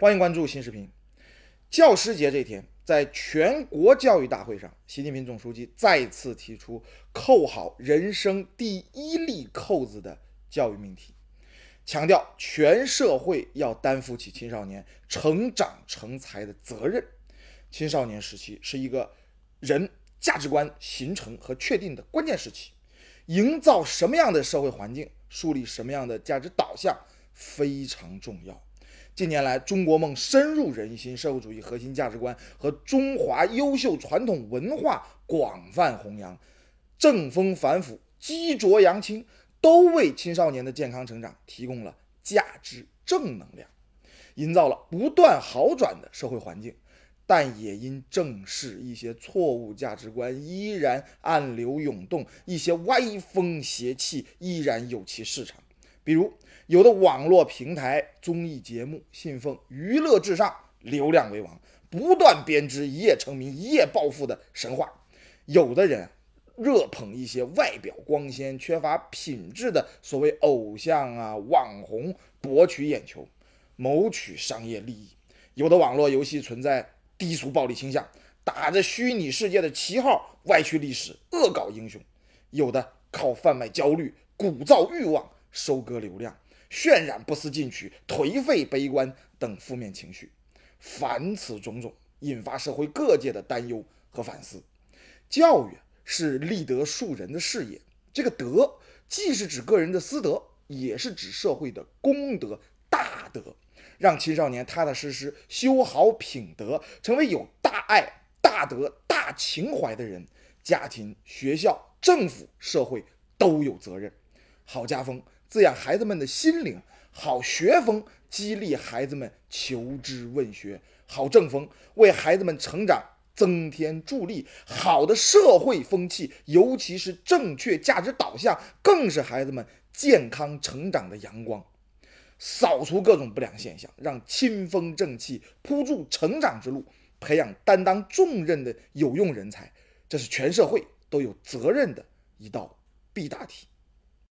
欢迎关注新视频。教师节这天，在全国教育大会上，习近平总书记再次提出扣好人生第一粒扣子的教育命题，强调全社会要担负起青少年成长成才的责任。青少年时期是一个人价值观形成和确定的关键时期，营造什么样的社会环境，树立什么样的价值导向非常重要。近年来，中国梦深入人心，社会主义核心价值观和中华优秀传统文化广泛弘扬，正风反腐，激浊扬清，都为青少年的健康成长提供了价值正能量，营造了不断好转的社会环境。但也因正视一些错误价值观依然暗流涌动，一些歪风邪气依然有其市场，比如。有的网络平台综艺节目信奉娱乐至上、流量为王，不断编织一夜成名、一夜暴富的神话；有的人热捧一些外表光鲜、缺乏品质的所谓偶像啊、网红，博取眼球，谋取商业利益；有的网络游戏存在低俗暴力倾向，打着虚拟世界的旗号歪曲历史、恶搞英雄；有的靠贩卖焦虑、鼓噪欲望收割流量。渲染不思进取、颓废、悲观等负面情绪，凡此种种，引发社会各界的担忧和反思。教育是立德树人的事业，这个德既是指个人的私德，也是指社会的公德大德。让青少年踏踏实实修好品德，成为有大爱、大德、大情怀的人，家庭、学校、政府、社会都有责任。好家风。滋养孩子们的心灵，好学风激励孩子们求知问学，好正风为孩子们成长增添助力，好的社会风气，尤其是正确价值导向，更是孩子们健康成长的阳光。扫除各种不良现象，让清风正气铺筑成长之路，培养担当重任的有用人才，这是全社会都有责任的一道必答题。